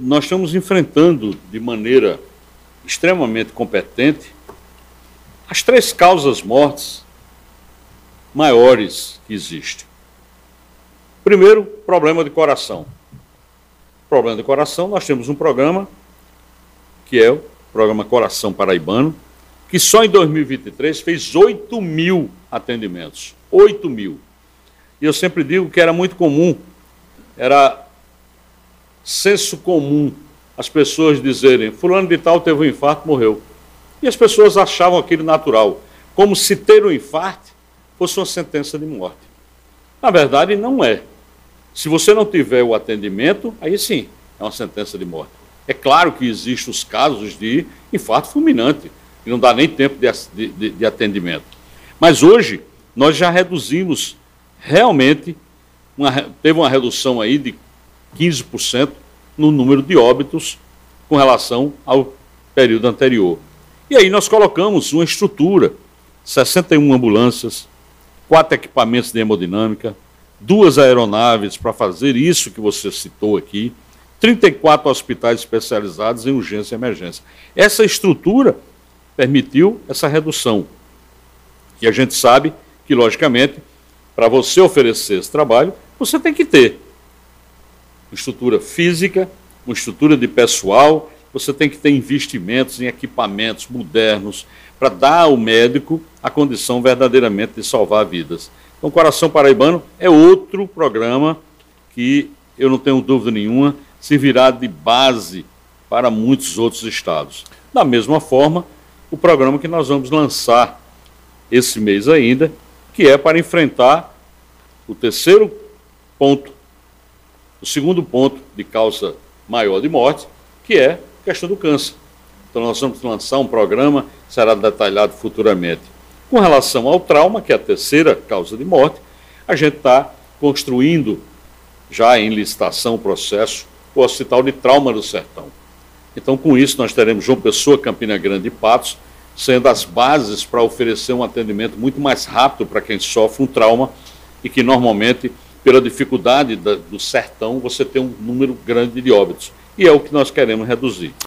Nós estamos enfrentando de maneira extremamente competente as três causas mortes maiores que existem. Primeiro, problema de coração. Problema de coração, nós temos um programa que é o programa Coração Paraibano, que só em 2023 fez 8 mil atendimentos. 8 mil. E eu sempre digo que era muito comum, era senso comum as pessoas dizerem: Fulano de Tal teve um infarto, morreu. E as pessoas achavam aquilo natural, como se ter um infarto fosse uma sentença de morte. Na verdade, não é. Se você não tiver o atendimento, aí sim, é uma sentença de morte. É claro que existem os casos de infarto fulminante, que não dá nem tempo de, de, de atendimento. Mas hoje, nós já reduzimos realmente, uma, teve uma redução aí de 15% no número de óbitos com relação ao período anterior. E aí nós colocamos uma estrutura, 61 ambulâncias, quatro equipamentos de hemodinâmica, duas aeronaves para fazer isso que você citou aqui, 34 hospitais especializados em urgência e emergência. Essa estrutura permitiu essa redução. E a gente sabe que, logicamente, para você oferecer esse trabalho, você tem que ter uma estrutura física, uma estrutura de pessoal, você tem que ter investimentos em equipamentos modernos para dar ao médico a condição verdadeiramente de salvar vidas. Então, Coração Paraibano é outro programa que, eu não tenho dúvida nenhuma, servirá de base para muitos outros estados. Da mesma forma, o programa que nós vamos lançar esse mês ainda, que é para enfrentar o terceiro ponto, o segundo ponto de causa maior de morte, que é a questão do câncer. Então nós vamos lançar um programa, será detalhado futuramente. Com relação ao trauma, que é a terceira causa de morte, a gente está construindo, já em licitação o processo, o Hospital de Trauma do Sertão. Então, com isso, nós teremos João Pessoa, Campina Grande e Patos, sendo as bases para oferecer um atendimento muito mais rápido para quem sofre um trauma e que normalmente, pela dificuldade da, do sertão, você tem um número grande de óbitos. E é o que nós queremos reduzir.